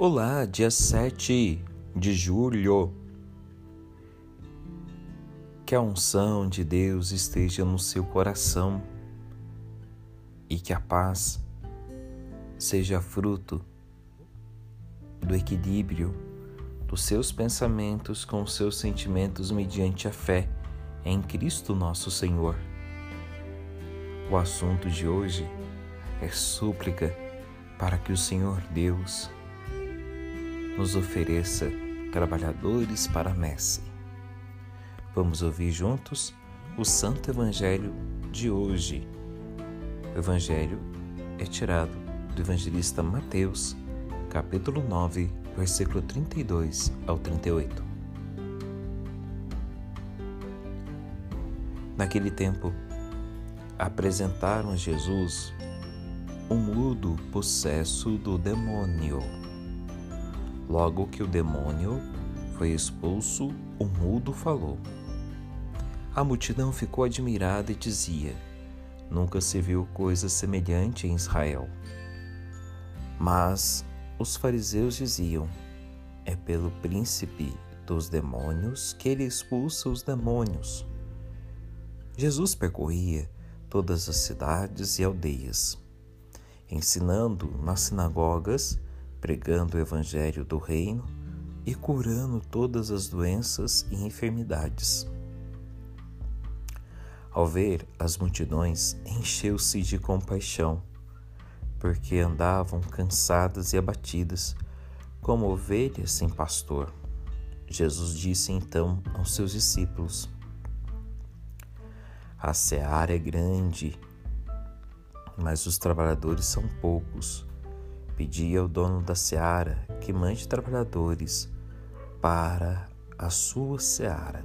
Olá, dia 7 de julho. Que a unção de Deus esteja no seu coração e que a paz seja fruto do equilíbrio dos seus pensamentos com os seus sentimentos mediante a fé em Cristo nosso Senhor. O assunto de hoje é súplica para que o Senhor Deus nos ofereça trabalhadores para a messe. Vamos ouvir juntos o Santo Evangelho de hoje. O Evangelho é tirado do evangelista Mateus, capítulo 9, versículo 32 ao 38. Naquele tempo, apresentaram Jesus um mudo possesso do demônio Logo que o demônio foi expulso, o mudo falou. A multidão ficou admirada e dizia: Nunca se viu coisa semelhante em Israel. Mas os fariseus diziam: É pelo príncipe dos demônios que ele expulsa os demônios. Jesus percorria todas as cidades e aldeias, ensinando nas sinagogas pregando o Evangelho do Reino e curando todas as doenças e enfermidades. Ao ver as multidões, encheu-se de compaixão, porque andavam cansadas e abatidas, como ovelhas sem pastor. Jesus disse então aos seus discípulos: A seara é grande, mas os trabalhadores são poucos. Pedi ao dono da seara que mande trabalhadores para a sua seara.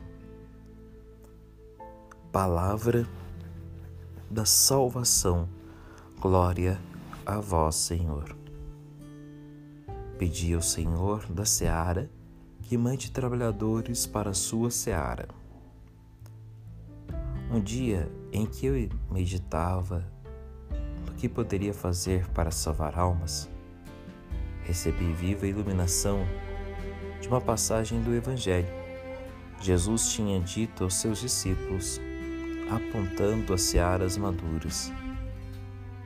Palavra da salvação, glória a vós, Senhor. Pedi ao Senhor da seara que mande trabalhadores para a sua seara. Um dia em que eu meditava no que poderia fazer para salvar almas, recebi viva iluminação de uma passagem do Evangelho. Jesus tinha dito aos seus discípulos, apontando as searas maduras: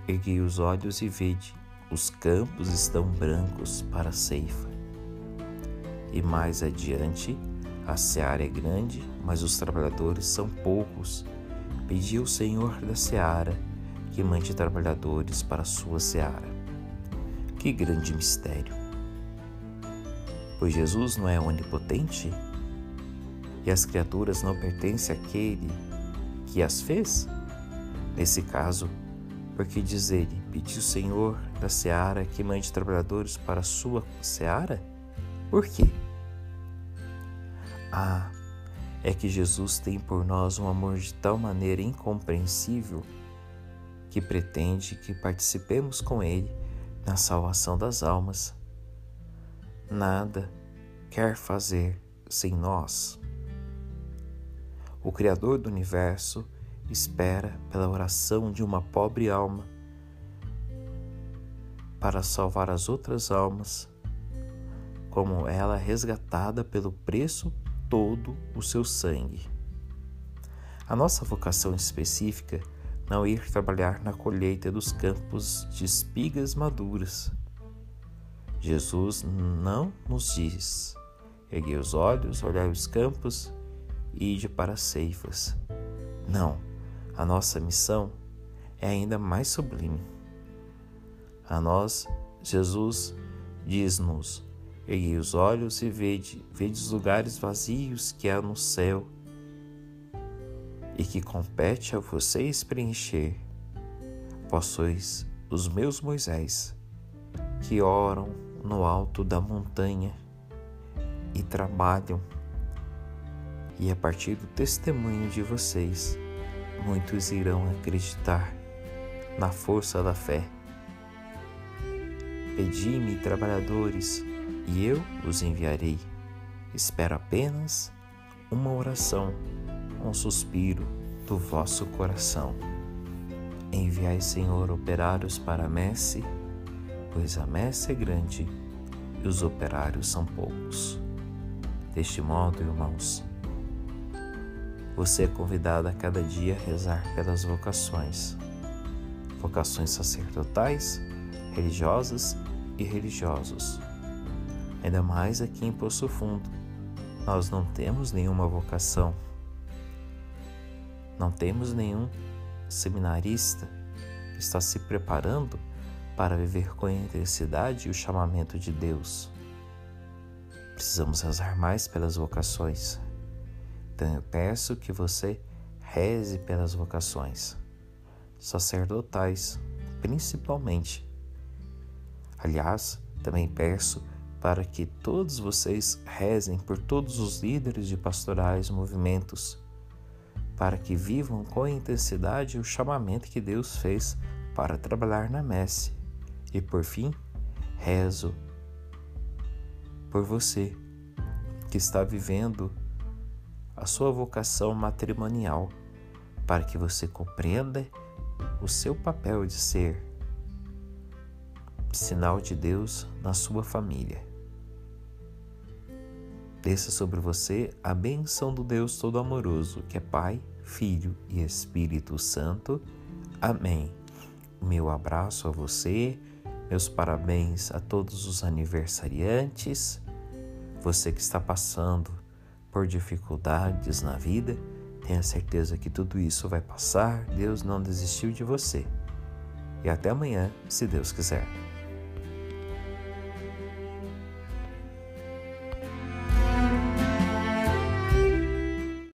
Ergui os olhos e vede, os campos estão brancos para a ceifa. E mais adiante, a seara é grande, mas os trabalhadores são poucos. Pedi ao Senhor da seara que mande trabalhadores para a sua seara. Que grande mistério! Pois Jesus não é onipotente e as criaturas não pertencem àquele que as fez? Nesse caso, porque diz ele: Pediu o Senhor da seara que mande trabalhadores para a sua seara? Por quê? Ah, é que Jesus tem por nós um amor de tal maneira incompreensível que pretende que participemos com Ele na salvação das almas. Nada quer fazer sem nós. O Criador do universo espera pela oração de uma pobre alma para salvar as outras almas, como ela resgatada pelo preço todo o seu sangue. A nossa vocação específica não ir trabalhar na colheita dos campos de espigas maduras. Jesus não nos diz: erguei os olhos, olhai os campos e ide para as ceifas. Não, a nossa missão é ainda mais sublime. A nós, Jesus diz-nos: erguei os olhos e vede, vede os lugares vazios que há no céu e que compete a vocês preencher. Vós sois os meus Moisés, que oram no alto da montanha e trabalham, e a partir do testemunho de vocês, muitos irão acreditar na força da fé. Pedi-me trabalhadores, e eu os enviarei. Espero apenas uma oração um suspiro do vosso coração. Enviai, Senhor, operários para a messe, pois a messe é grande e os operários são poucos. Deste modo, irmãos, você é convidado a cada dia a rezar pelas vocações, vocações sacerdotais, religiosas e religiosos. Ainda mais aqui em Poço Fundo, nós não temos nenhuma vocação, não temos nenhum seminarista que está se preparando para viver com intensidade o chamamento de Deus. Precisamos rezar mais pelas vocações. Então eu peço que você reze pelas vocações sacerdotais, principalmente. Aliás, também peço para que todos vocês rezem por todos os líderes de pastorais movimentos, para que vivam com intensidade o chamamento que Deus fez para trabalhar na messe. E por fim, rezo por você que está vivendo a sua vocação matrimonial, para que você compreenda o seu papel de ser sinal de Deus na sua família. Desça sobre você a benção do Deus Todo-Amoroso, que é Pai, Filho e Espírito Santo. Amém. Meu abraço a você, meus parabéns a todos os aniversariantes, você que está passando por dificuldades na vida, tenha certeza que tudo isso vai passar, Deus não desistiu de você. E até amanhã, se Deus quiser.